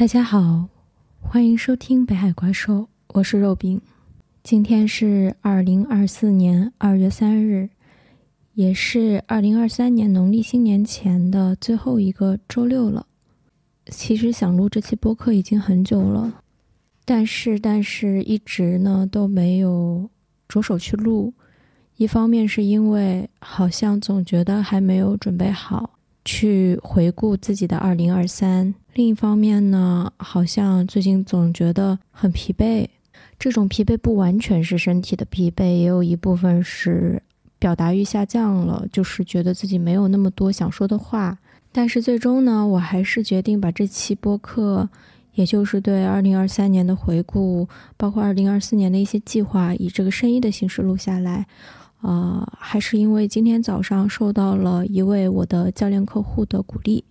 大家好，欢迎收听北海怪兽，我是肉饼。今天是二零二四年二月三日，也是二零二三年农历新年前的最后一个周六了。其实想录这期播客已经很久了，但是但是一直呢都没有着手去录。一方面是因为好像总觉得还没有准备好去回顾自己的二零二三，另一方面呢，好像最近总觉得很疲惫。这种疲惫不完全是身体的疲惫，也有一部分是表达欲下降了，就是觉得自己没有那么多想说的话。但是最终呢，我还是决定把这期播客，也就是对二零二三年的回顾，包括二零二四年的一些计划，以这个声音的形式录下来。啊，还是因为今天早上受到了一位我的教练客户的鼓励。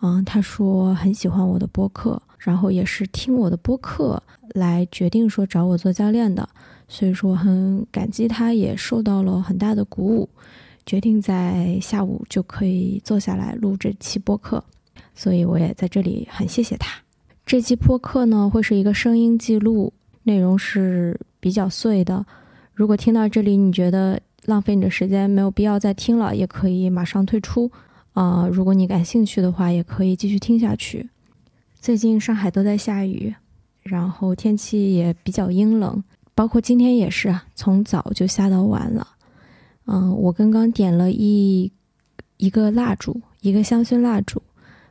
嗯，他说很喜欢我的播客。然后也是听我的播客来决定说找我做教练的，所以说很感激他，也受到了很大的鼓舞，决定在下午就可以坐下来录这期播客，所以我也在这里很谢谢他。这期播客呢会是一个声音记录，内容是比较碎的，如果听到这里你觉得浪费你的时间，没有必要再听了，也可以马上退出。啊，如果你感兴趣的话，也可以继续听下去。最近上海都在下雨，然后天气也比较阴冷，包括今天也是啊，从早就下到晚了。嗯，我刚刚点了一一个蜡烛，一个香薰蜡烛，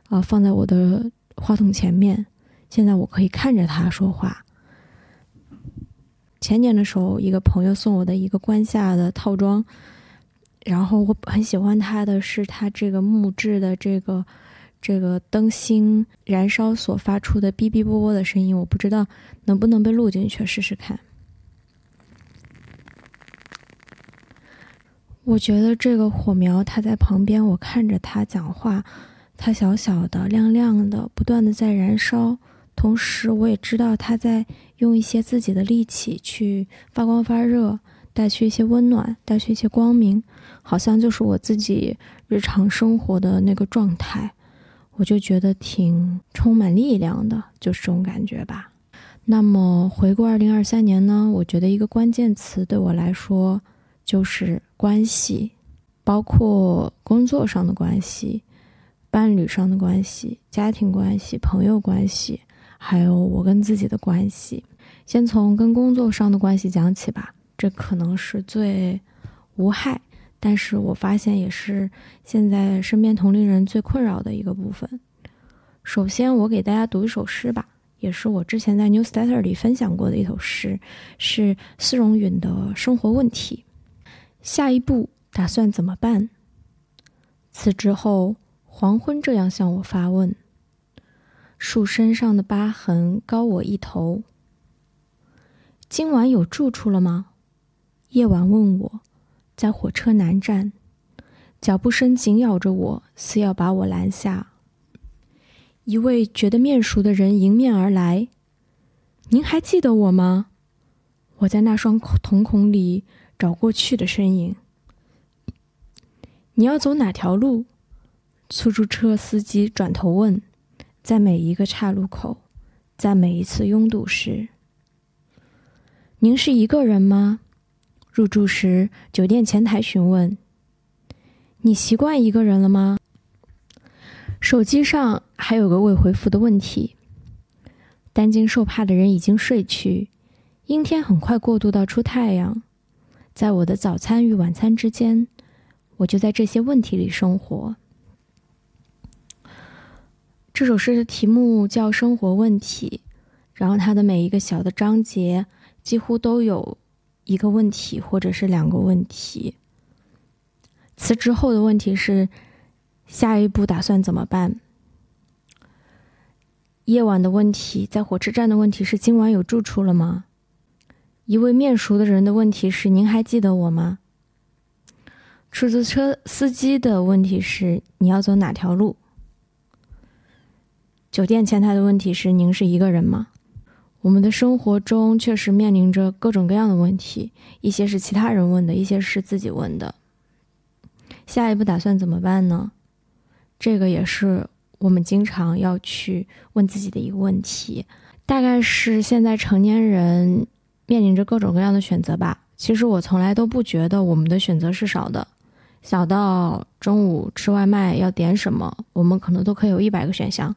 啊，放在我的话筒前面，现在我可以看着它说话。前年的时候，一个朋友送我的一个关下的套装，然后我很喜欢它的是它这个木质的这个。这个灯芯燃烧所发出的哔哔啵啵的声音，我不知道能不能被录进去，试试看。我觉得这个火苗它在旁边，我看着它讲话，它小小的、亮亮的，不断的在燃烧。同时，我也知道它在用一些自己的力气去发光发热，带去一些温暖，带去一些光明，好像就是我自己日常生活的那个状态。我就觉得挺充满力量的，就是这种感觉吧。那么回顾二零二三年呢？我觉得一个关键词对我来说就是关系，包括工作上的关系、伴侣上的关系、家庭关系、朋友关系，还有我跟自己的关系。先从跟工作上的关系讲起吧，这可能是最无害。但是我发现，也是现在身边同龄人最困扰的一个部分。首先，我给大家读一首诗吧，也是我之前在 Newsletter 里分享过的一首诗，是司荣允的《生活问题》。下一步打算怎么办？辞职后，黄昏这样向我发问。树身上的疤痕高我一头。今晚有住处了吗？夜晚问我。在火车南站，脚步声紧咬着我，似要把我拦下。一位觉得面熟的人迎面而来：“您还记得我吗？”我在那双瞳孔里找过去的身影。你要走哪条路？出租车司机转头问。在每一个岔路口，在每一次拥堵时，您是一个人吗？入住时，酒店前台询问：“你习惯一个人了吗？”手机上还有个未回复的问题。担惊受怕的人已经睡去，阴天很快过渡到出太阳。在我的早餐与晚餐之间，我就在这些问题里生活。这首诗的题目叫《生活问题》，然后它的每一个小的章节几乎都有。一个问题，或者是两个问题。辞职后的问题是，下一步打算怎么办？夜晚的问题，在火车站的问题是，今晚有住处了吗？一位面熟的人的问题是，您还记得我吗？出租车司机的问题是，你要走哪条路？酒店前台的问题是，您是一个人吗？我们的生活中确实面临着各种各样的问题，一些是其他人问的，一些是自己问的。下一步打算怎么办呢？这个也是我们经常要去问自己的一个问题，大概是现在成年人面临着各种各样的选择吧。其实我从来都不觉得我们的选择是少的，小到中午吃外卖要点什么，我们可能都可以有一百个选项；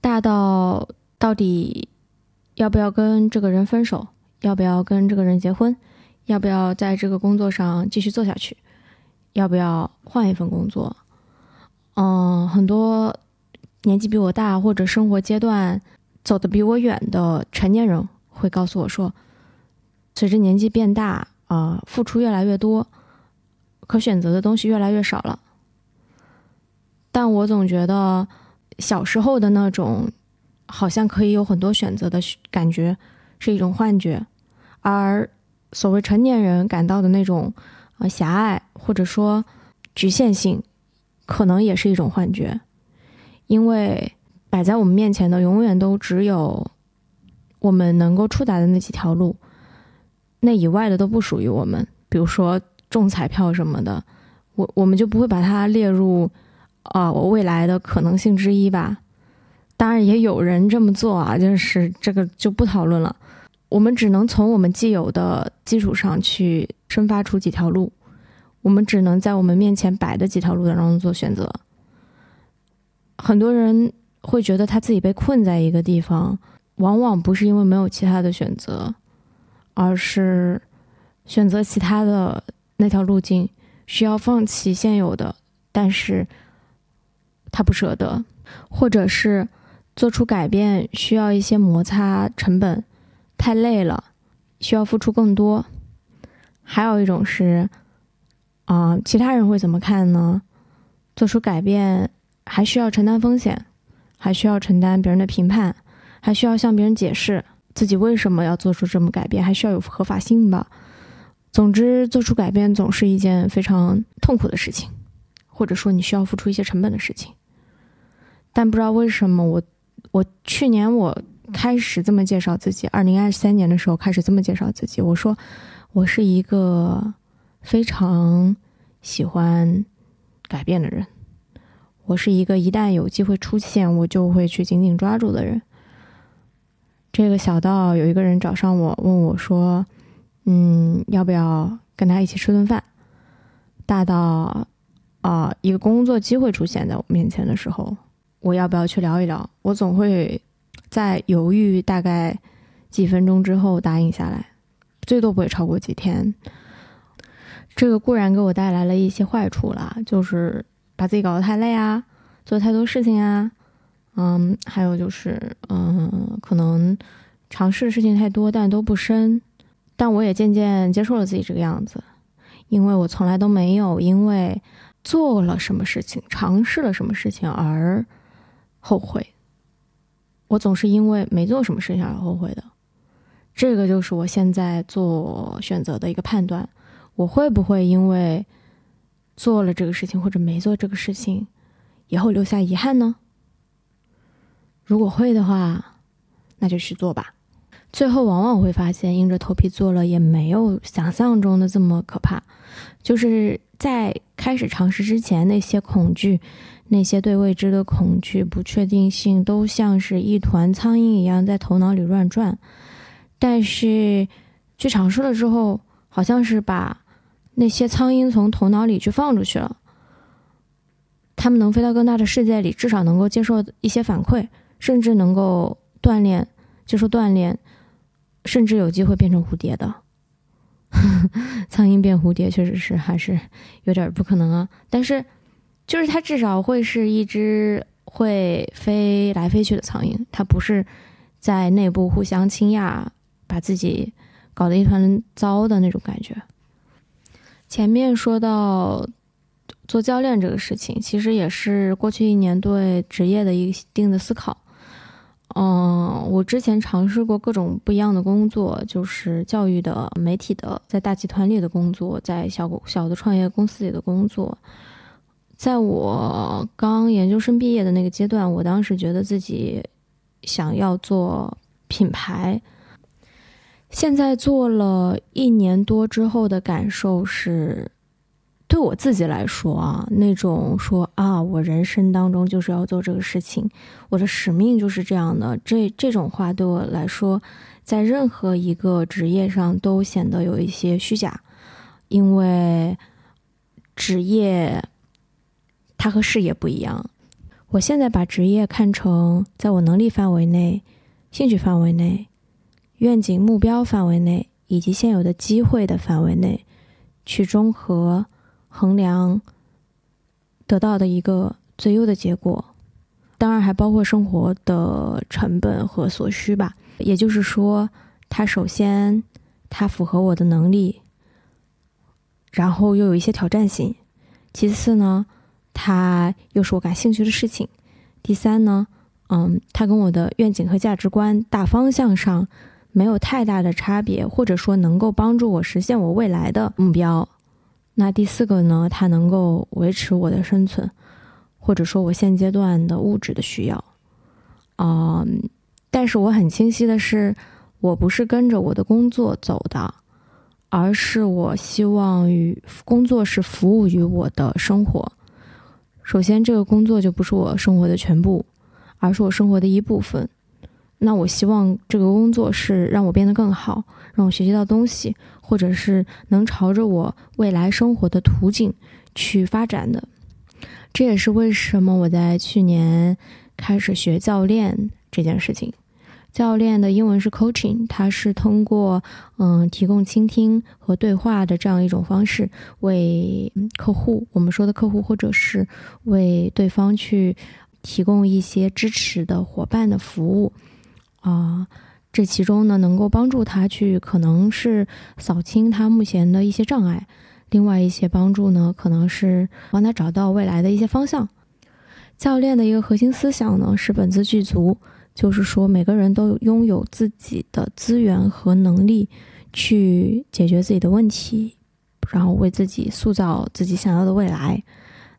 大到到底要不要跟这个人分手，要不要跟这个人结婚，要不要在这个工作上继续做下去，要不要换一份工作。嗯，很多年纪比我大或者生活阶段走得比我远的成年人会告诉我说，随着年纪变大，啊，付出越来越多，可选择的东西越来越少了。但我总觉得小时候的那种好像可以有很多选择的感觉是一种幻觉，而所谓成年人感到的那种呃狭隘或者说局限性。可能也是一种幻觉，因为摆在我们面前的永远都只有我们能够触达的那几条路，那以外的都不属于我们。比如说中彩票什么的，我我们就不会把它列入啊我未来的可能性之一吧。当然也有人这么做啊，就是这个就不讨论了。我们只能从我们既有的基础上去生发出几条路。我们只能在我们面前摆的几条路当中做选择。很多人会觉得他自己被困在一个地方，往往不是因为没有其他的选择，而是选择其他的那条路径需要放弃现有的，但是他不舍得，或者是做出改变需要一些摩擦成本，太累了，需要付出更多。还有一种是。啊，其他人会怎么看呢？做出改变还需要承担风险，还需要承担别人的评判，还需要向别人解释自己为什么要做出这么改变，还需要有合法性吧。总之，做出改变总是一件非常痛苦的事情，或者说你需要付出一些成本的事情。但不知道为什么，我我去年我开始这么介绍自己，二零二三年的时候开始这么介绍自己，我说我是一个。非常喜欢改变的人，我是一个一旦有机会出现，我就会去紧紧抓住的人。这个小到有一个人找上我，问我说：“嗯，要不要跟他一起吃顿饭？”大到啊，一个工作机会出现在我面前的时候，我要不要去聊一聊？我总会在犹豫大概几分钟之后答应下来，最多不会超过几天。这个固然给我带来了一些坏处了，就是把自己搞得太累啊，做太多事情啊，嗯，还有就是，嗯，可能尝试的事情太多，但都不深。但我也渐渐接受了自己这个样子，因为我从来都没有因为做了什么事情、尝试了什么事情而后悔，我总是因为没做什么事情而后悔的。这个就是我现在做选择的一个判断。我会不会因为做了这个事情或者没做这个事情，以后留下遗憾呢？如果会的话，那就去做吧。最后往往会发现，硬着头皮做了也没有想象中的这么可怕。就是在开始尝试之前，那些恐惧、那些对未知的恐惧、不确定性，都像是一团苍蝇一样在头脑里乱转。但是去尝试了之后，好像是把。那些苍蝇从头脑里去放出去了，他们能飞到更大的世界里，至少能够接受一些反馈，甚至能够锻炼，接受锻炼，甚至有机会变成蝴蝶的。苍蝇变蝴蝶确实是还是有点不可能啊，但是就是它至少会是一只会飞来飞去的苍蝇，它不是在内部互相倾轧，把自己搞得一团糟的那种感觉。前面说到做教练这个事情，其实也是过去一年对职业的一定的思考。嗯，我之前尝试过各种不一样的工作，就是教育的、媒体的，在大集团里的工作，在小小的创业公司里的工作。在我刚研究生毕业的那个阶段，我当时觉得自己想要做品牌。现在做了一年多之后的感受是，对我自己来说啊，那种说啊，我人生当中就是要做这个事情，我的使命就是这样的，这这种话对我来说，在任何一个职业上都显得有一些虚假，因为职业它和事业不一样。我现在把职业看成在我能力范围内、兴趣范围内、愿景目标范围内以及现有的机会的范围内去综合。衡量得到的一个最优的结果，当然还包括生活的成本和所需吧。也就是说，它首先它符合我的能力，然后又有一些挑战性；其次呢，它又是我感兴趣的事情；第三呢，嗯，它跟我的愿景和价值观大方向上没有太大的差别，或者说能够帮助我实现我未来的目标。那第四个呢？它能够维持我的生存，或者说我现阶段的物质的需要，啊，但是我很清晰的是，我不是跟着我的工作走的，而是我希望与工作是服务于我的生活。首先，这个工作就不是我生活的全部，而是我生活的一部分。那我希望这个工作是让我变得更好，让我学习到东西。或者是能朝着我未来生活的途径去发展的，这也是为什么我在去年开始学教练这件事情。教练的英文是 coaching，它是通过嗯提供倾听和对话的这样一种方式，为客户，我们说的客户，或者是为对方去提供一些支持的伙伴的服务啊。这其中呢，能够帮助他去，可能是扫清他目前的一些障碍；另外一些帮助呢，可能是帮他找到未来的一些方向。教练的一个核心思想呢，是本自具足，就是说每个人都拥有自己的资源和能力去解决自己的问题，然后为自己塑造自己想要的未来。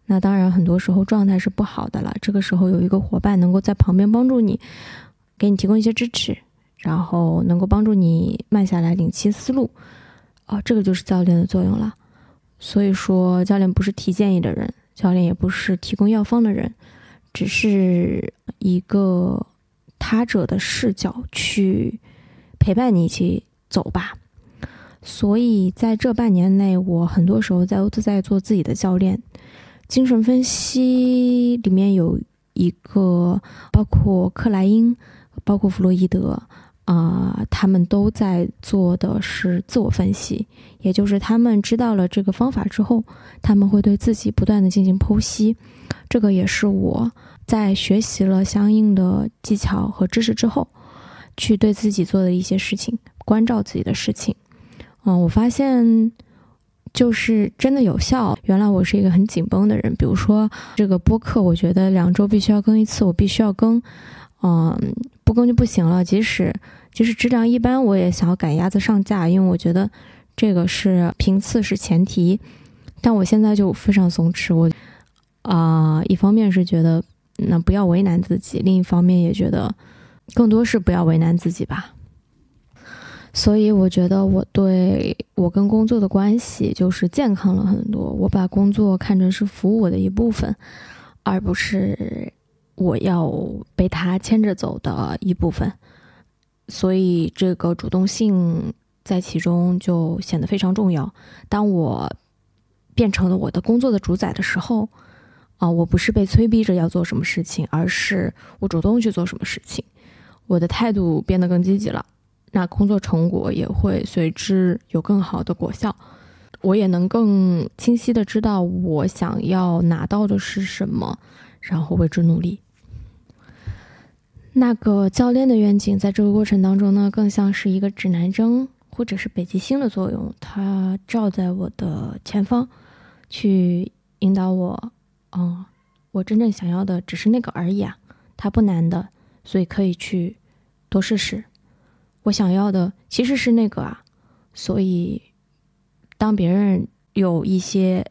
那当然，很多时候状态是不好的了，这个时候有一个伙伴能够在旁边帮助你，给你提供一些支持。然后能够帮助你慢下来，领清思路，哦，这个就是教练的作用了。所以说，教练不是提建议的人，教练也不是提供药方的人，只是一个他者的视角去陪伴你一起走吧。所以在这半年内，我很多时候在都在做自己的教练。精神分析里面有一个，包括克莱因，包括弗洛伊德。啊，他们都在做的是自我分析，也就是他们知道了这个方法之后，他们会对自己不断的进行剖析。这个也是我在学习了相应的技巧和知识之后，去对自己做的一些事情，关照自己的事情。嗯，我发现就是真的有效。原来我是一个很紧绷的人，比如说这个播客，我觉得两周必须要更一次，我必须要更。嗯，不更就不行了。即使即使质量一般，我也想要赶鸭子上架，因为我觉得这个是频次是前提。但我现在就非常松弛，我啊，一方面是觉得那不要为难自己，另一方面也觉得更多是不要为难自己吧。所以我觉得我对我跟工作的关系就是健康了很多。我把工作看成是服务我的一部分，而不是。我要被他牵着走的一部分，所以这个主动性在其中就显得非常重要。当我变成了我的工作的主宰的时候，啊，我不是被催逼着要做什么事情，而是我主动去做什么事情。我的态度变得更积极了，那工作成果也会随之有更好的果效。我也能更清晰的知道我想要拿到的是什么，然后为之努力。那个教练的愿景，在这个过程当中呢，更像是一个指南针或者是北极星的作用，它照在我的前方，去引导我。嗯，我真正想要的只是那个而已啊，它不难的，所以可以去多试试。我想要的其实是那个啊，所以当别人有一些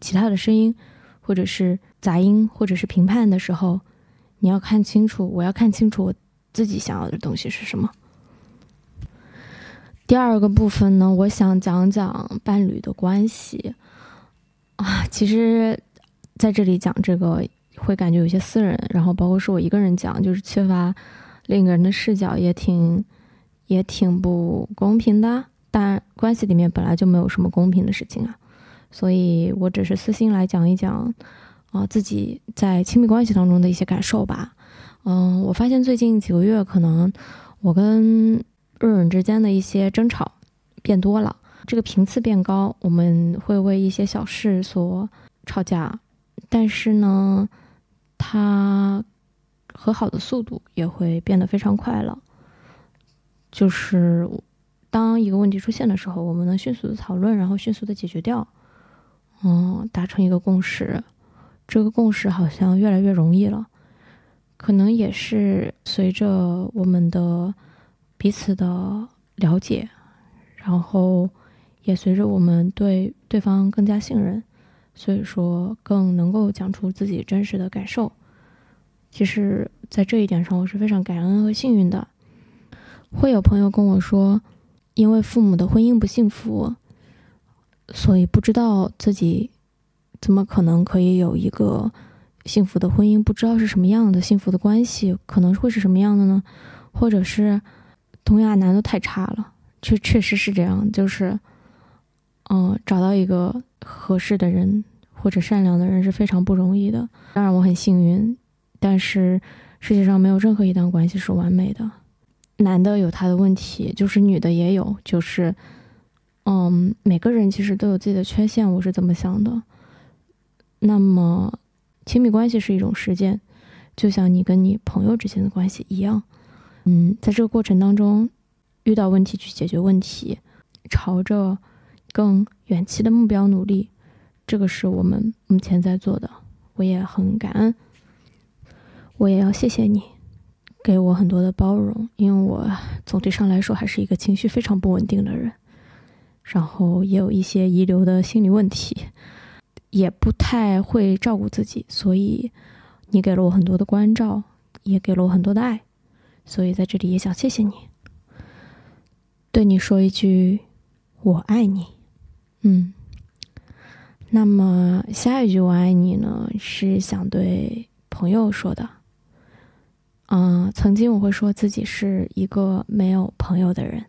其他的声音，或者是杂音，或者是评判的时候。你要看清楚，我要看清楚我自己想要的东西是什么。第二个部分呢，我想讲讲伴侣的关系。啊，其实在这里讲这个会感觉有些私人，然后包括是我一个人讲，就是缺乏另一个人的视角，也挺也挺不公平的。但关系里面本来就没有什么公平的事情啊，所以我只是私心来讲一讲啊自己在亲密关系当中的一些感受吧。嗯，我发现最近几个月可能我跟润润之间的一些争吵变多了，这个频次变高，我们会为一些小事所吵架，但是呢，他和好的速度也会变得非常快了，就是。当一个问题出现的时候，我们能迅速的讨论，然后迅速的解决掉，嗯，达成一个共识。这个共识好像越来越容易了，可能也是随着我们的彼此的了解，然后也随着我们对对方更加信任，所以说更能够讲出自己真实的感受。其实，在这一点上，我是非常感恩和幸运的。会有朋友跟我说。因为父母的婚姻不幸福，所以不知道自己怎么可能可以有一个幸福的婚姻，不知道是什么样的幸福的关系，可能会是什么样的呢？或者是东亚男都太差了，确确实是这样，就是嗯，找到一个合适的人或者善良的人是非常不容易的。当然我很幸运，但是世界上没有任何一段关系是完美的。男的有他的问题，就是女的也有，就是，嗯，每个人其实都有自己的缺陷，我是这么想的。那么，亲密关系是一种实践，就像你跟你朋友之间的关系一样，嗯，在这个过程当中，遇到问题去解决问题，朝着更远期的目标努力，这个是我们目前在做的，我也很感恩，我也要谢谢你。给我很多的包容，因为我总体上来说还是一个情绪非常不稳定的人，然后也有一些遗留的心理问题，也不太会照顾自己，所以你给了我很多的关照，也给了我很多的爱，所以在这里也想谢谢你，对你说一句我爱你，嗯，那么下一句我爱你呢，是想对朋友说的。嗯，曾经我会说自己是一个没有朋友的人，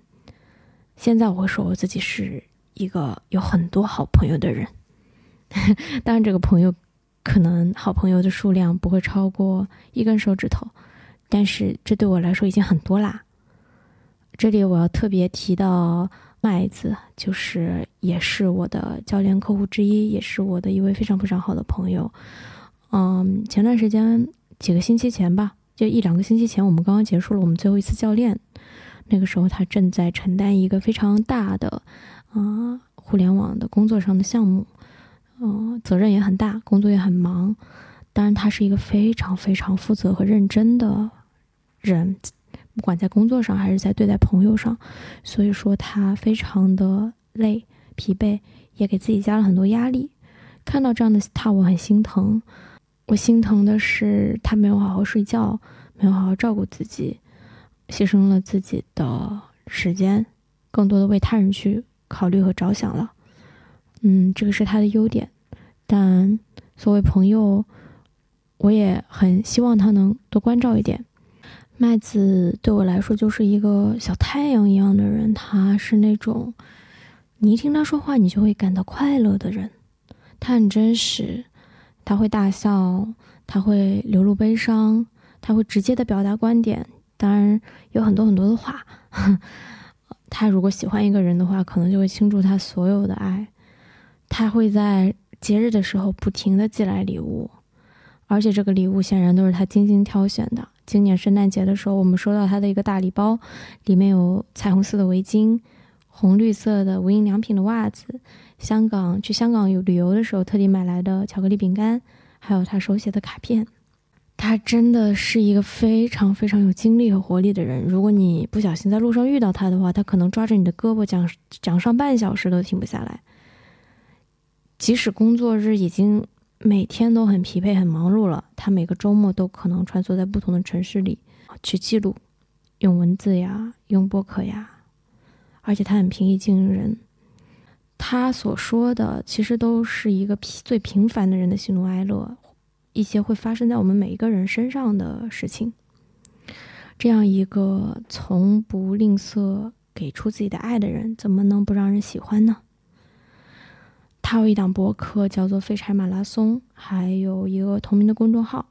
现在我会说我自己是一个有很多好朋友的人。当然，这个朋友可能好朋友的数量不会超过一根手指头，但是这对我来说已经很多啦。这里我要特别提到麦子，就是也是我的教练客户之一，也是我的一位非常非常好的朋友。嗯，前段时间几个星期前吧。就一两个星期前，我们刚刚结束了我们最后一次教练。那个时候，他正在承担一个非常大的啊互联网的工作上的项目，嗯，责任也很大，工作也很忙。当然，他是一个非常非常负责和认真的人，不管在工作上还是在对待朋友上。所以说，他非常的累、疲惫，也给自己加了很多压力。看到这样的他，我很心疼。我心疼的是，他没有好好睡觉，没有好好照顾自己，牺牲了自己的时间，更多的为他人去考虑和着想了。嗯，这个是他的优点，但作为朋友，我也很希望他能多关照一点。麦子对我来说就是一个小太阳一样的人，他是那种你一听他说话，你就会感到快乐的人，他很真实。他会大笑，他会流露悲伤，他会直接的表达观点。当然有很多很多的话。他如果喜欢一个人的话，可能就会倾注他所有的爱。他会在节日的时候不停的寄来礼物，而且这个礼物显然都是他精心挑选的。今年圣诞节的时候，我们收到他的一个大礼包，里面有彩虹色的围巾，红绿色的无印良品的袜子。香港去香港有旅游的时候，特地买来的巧克力饼干，还有他手写的卡片。他真的是一个非常非常有精力和活力的人。如果你不小心在路上遇到他的话，他可能抓着你的胳膊讲讲上半小时都停不下来。即使工作日已经每天都很疲惫、很忙碌了，他每个周末都可能穿梭在不同的城市里去记录，用文字呀，用播客呀，而且他很平易近人。他所说的其实都是一个最平凡的人的喜怒哀乐，一些会发生在我们每一个人身上的事情。这样一个从不吝啬给出自己的爱的人，怎么能不让人喜欢呢？他有一档播客叫做《废柴马拉松》，还有一个同名的公众号，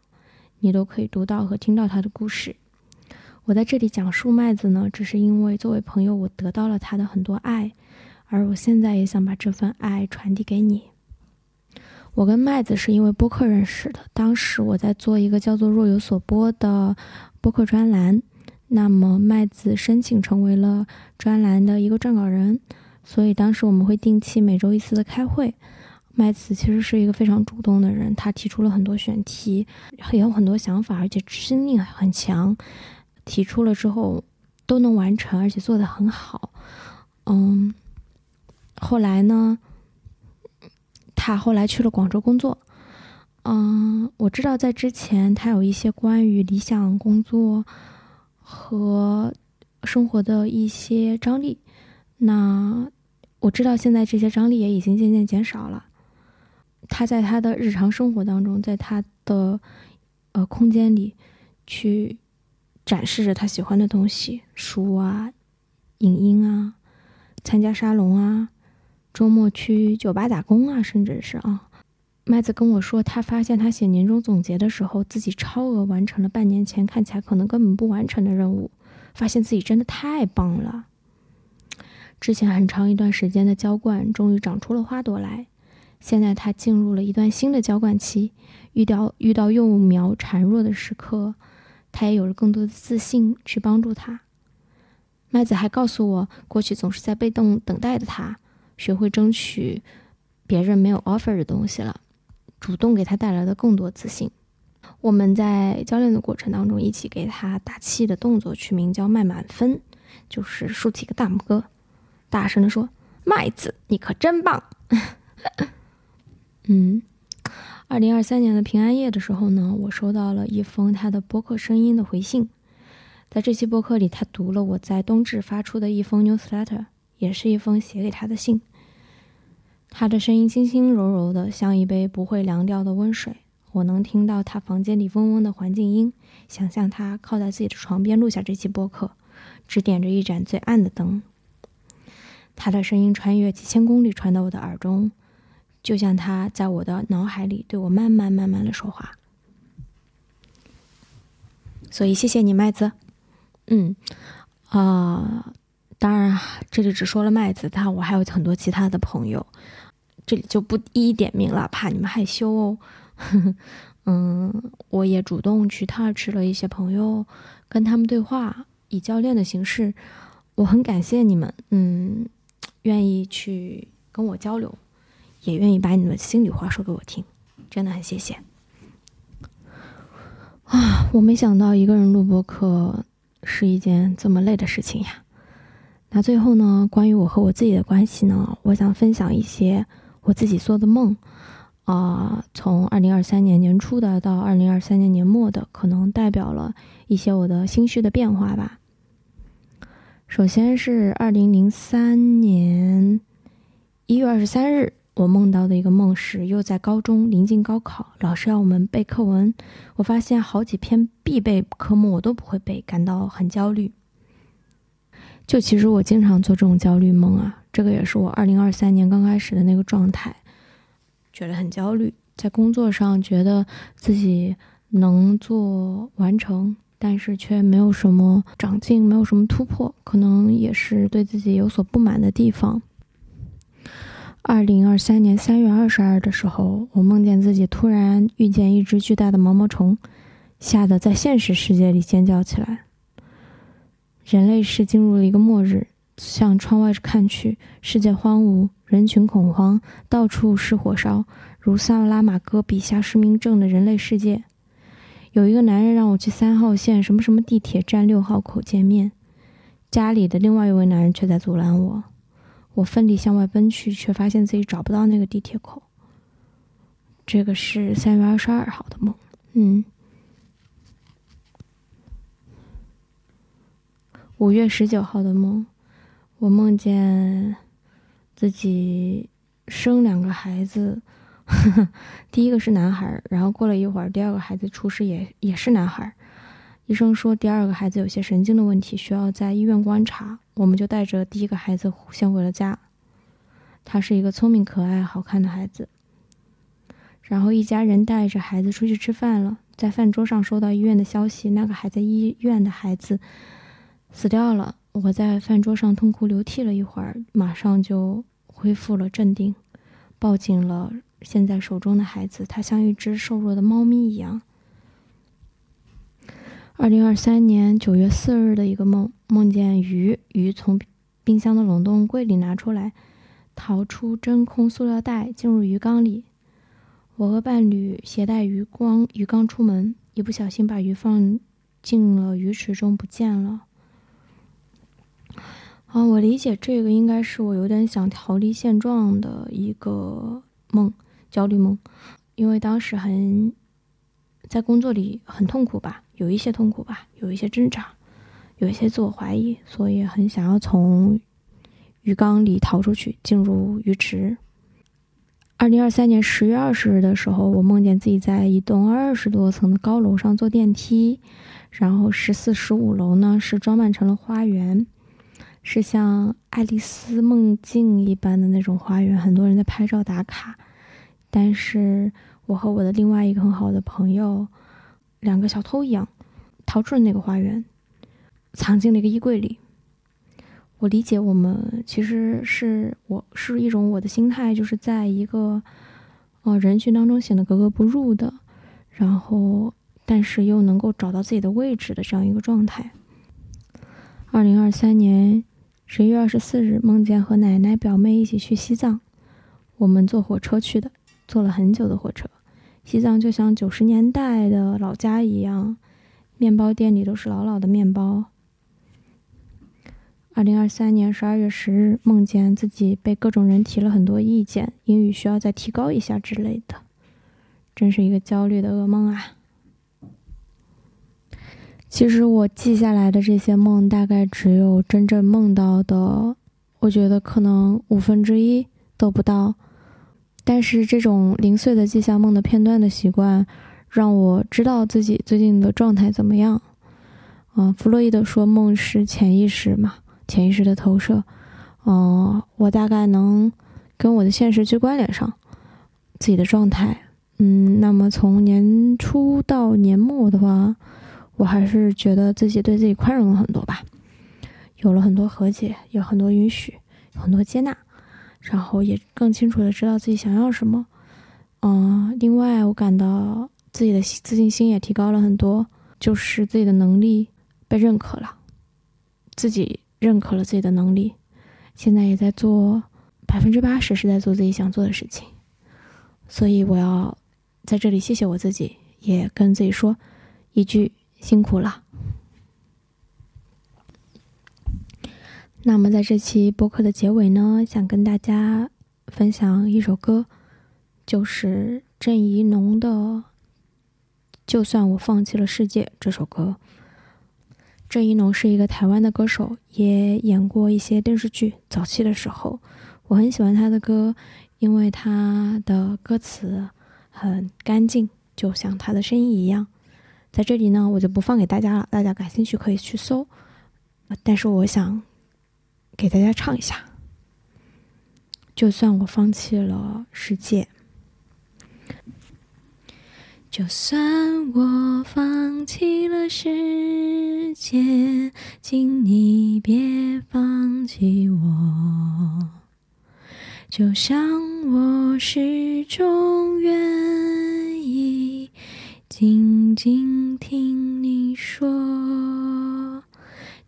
你都可以读到和听到他的故事。我在这里讲述麦子呢，只是因为作为朋友，我得到了他的很多爱，而我现在也想把这份爱传递给你。我跟麦子是因为播客认识的，当时我在做一个叫做“若有所播”的播客专栏，那么麦子申请成为了专栏的一个撰稿人。所以当时我们会定期每周一次的开会。麦子其实是一个非常主动的人，他提出了很多选题，也有很多想法，而且执行力很强。提出了之后都能完成，而且做得很好。嗯，后来呢，他后来去了广州工作。嗯，我知道在之前他有一些关于理想工作和生活的一些张力。那我知道现在这些张力也已经渐渐减少了。他在他的日常生活当中，在他的呃空间里去展示着他喜欢的东西，书啊、影音啊、参加沙龙啊、周末去酒吧打工啊，甚至是啊。麦子跟我说，他发现他写年终总结的时候，自己超额完成了半年前看起来可能根本不完成的任务，发现自己真的太棒了。之前很长一段时间的浇灌终于长出了花朵来，现在它进入了一段新的浇灌期，遇到遇到幼苗孱弱的时刻，它也有了更多的自信去帮助它。麦子还告诉我，过去总是在被动等待的他，学会争取别人没有 offer 的东西了，主动给他带来的更多自信。我们在教练的过程当中，一起给他打气的动作取名叫“麦满分”，就是竖起个大拇哥。大声的说：“麦子，你可真棒！” 嗯，二零二三年的平安夜的时候呢，我收到了一封他的播客声音的回信。在这期播客里，他读了我在冬至发出的一封 newsletter，也是一封写给他的信。他的声音轻轻柔柔的，像一杯不会凉掉的温水。我能听到他房间里嗡嗡的环境音，想象他靠在自己的床边录下这期播客，只点着一盏最暗的灯。他的声音穿越几千公里传到我的耳中，就像他在我的脑海里对我慢慢慢慢的说话。所以谢谢你，麦子。嗯，啊，当然这里只说了麦子，但我还有很多其他的朋友，这里就不一一点名了，怕你们害羞哦。嗯，我也主动去 touch 了一些朋友，跟他们对话，以教练的形式，我很感谢你们。嗯。愿意去跟我交流，也愿意把你们心里话说给我听，真的很谢谢。啊，我没想到一个人录播课是一件这么累的事情呀。那最后呢，关于我和我自己的关系呢，我想分享一些我自己做的梦。啊，从二零二三年年初的到二零二三年年末的，可能代表了一些我的心绪的变化吧。首先是二零零三年一月二十三日，我梦到的一个梦是又在高中临近高考，老师要我们背课文。我发现好几篇必备科目我都不会背，感到很焦虑。就其实我经常做这种焦虑梦啊，这个也是我二零二三年刚开始的那个状态，觉得很焦虑，在工作上觉得自己能做完成。但是却没有什么长进，没有什么突破，可能也是对自己有所不满的地方。二零二三年三月二十二的时候，我梦见自己突然遇见一只巨大的毛毛虫，吓得在现实世界里尖叫起来。人类是进入了一个末日，向窗外看去，世界荒芜，人群恐慌，到处是火烧，如萨拉马戈笔下失明症的人类世界。有一个男人让我去三号线什么什么地铁站六号口见面，家里的另外一位男人却在阻拦我。我奋力向外奔去，却发现自己找不到那个地铁口。这个是三月二十二号的梦。嗯，五月十九号的梦，我梦见自己生两个孩子，第一个是男孩，然后过了一会儿，第二个孩子出世也也是男孩。医生说第二个孩子有些神经的问题，需要在医院观察。我们就带着第一个孩子先回了家。他是一个聪明、可爱、好看的孩子。然后一家人带着孩子出去吃饭了，在饭桌上收到医院的消息，那个还在医院的孩子死掉了。我在饭桌上痛哭流涕了一会儿，马上就恢复了镇定，抱紧了现在手中的孩子，他像一只瘦弱的猫咪一样。二零二三年九月四日的一个梦，梦见鱼，鱼从冰箱的冷冻柜里拿出来，逃出真空塑料袋，进入鱼缸里。我和伴侣携带鱼缸鱼缸出门，一不小心把鱼放进了鱼池中，不见了。啊，我理解这个应该是我有点想逃离现状的一个梦，焦虑梦，因为当时很在工作里很痛苦吧，有一些痛苦吧，有一些挣扎，有一些自我怀疑，所以很想要从鱼缸里逃出去，进入鱼池。二零二三年十月二十日的时候，我梦见自己在一栋二十多层的高楼上坐电梯，然后十四、十五楼呢是装扮成了花园。是像爱丽丝梦境一般的那种花园，很多人在拍照打卡。但是我和我的另外一个很好的朋友，两个小偷一样，逃出了那个花园，藏进了一个衣柜里。我理解，我们其实是我是一种我的心态，就是在一个呃人群当中显得格格不入的，然后但是又能够找到自己的位置的这样一个状态。二零二三年。十一月二十四日，梦见和奶奶、表妹一起去西藏。我们坐火车去的，坐了很久的火车。西藏就像九十年代的老家一样，面包店里都是老老的面包。二零二三年十二月十日，梦见自己被各种人提了很多意见，英语需要再提高一下之类的，真是一个焦虑的噩梦啊！其实我记下来的这些梦，大概只有真正梦到的，我觉得可能五分之一都不到。但是这种零碎的记下梦的片段的习惯，让我知道自己最近的状态怎么样。嗯，弗洛伊德说梦是潜意识嘛，潜意识的投射。嗯，我大概能跟我的现实去关联上自己的状态。嗯，那么从年初到年末的话。我还是觉得自己对自己宽容了很多吧，有了很多和解，有很多允许，有很多接纳，然后也更清楚的知道自己想要什么。嗯，另外我感到自己的自信心也提高了很多，就是自己的能力被认可了，自己认可了自己的能力，现在也在做百分之八十是在做自己想做的事情，所以我要在这里谢谢我自己，也跟自己说一句。辛苦了。那么，在这期播客的结尾呢，想跟大家分享一首歌，就是郑怡农的《就算我放弃了世界》这首歌。郑怡农是一个台湾的歌手，也演过一些电视剧。早期的时候，我很喜欢他的歌，因为他的歌词很干净，就像他的声音一样。在这里呢，我就不放给大家了，大家感兴趣可以去搜。但是我想给大家唱一下，就算我放弃了世界，就算我放弃了世界，请你别放弃我，就像我始终愿意。静静听你说，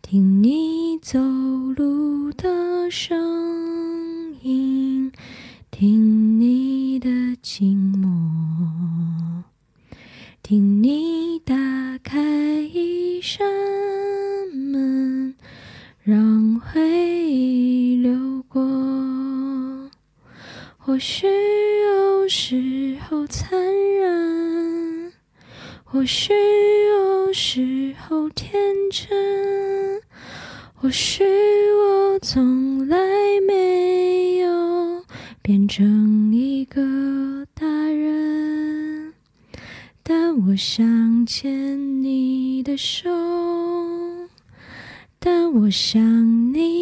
听你走路的声音，听你的静默，听你打开一扇门，让回忆流过。或许有时候残忍。或许有时候天真，或许成一个大人，但我想牵你的手，但我想你。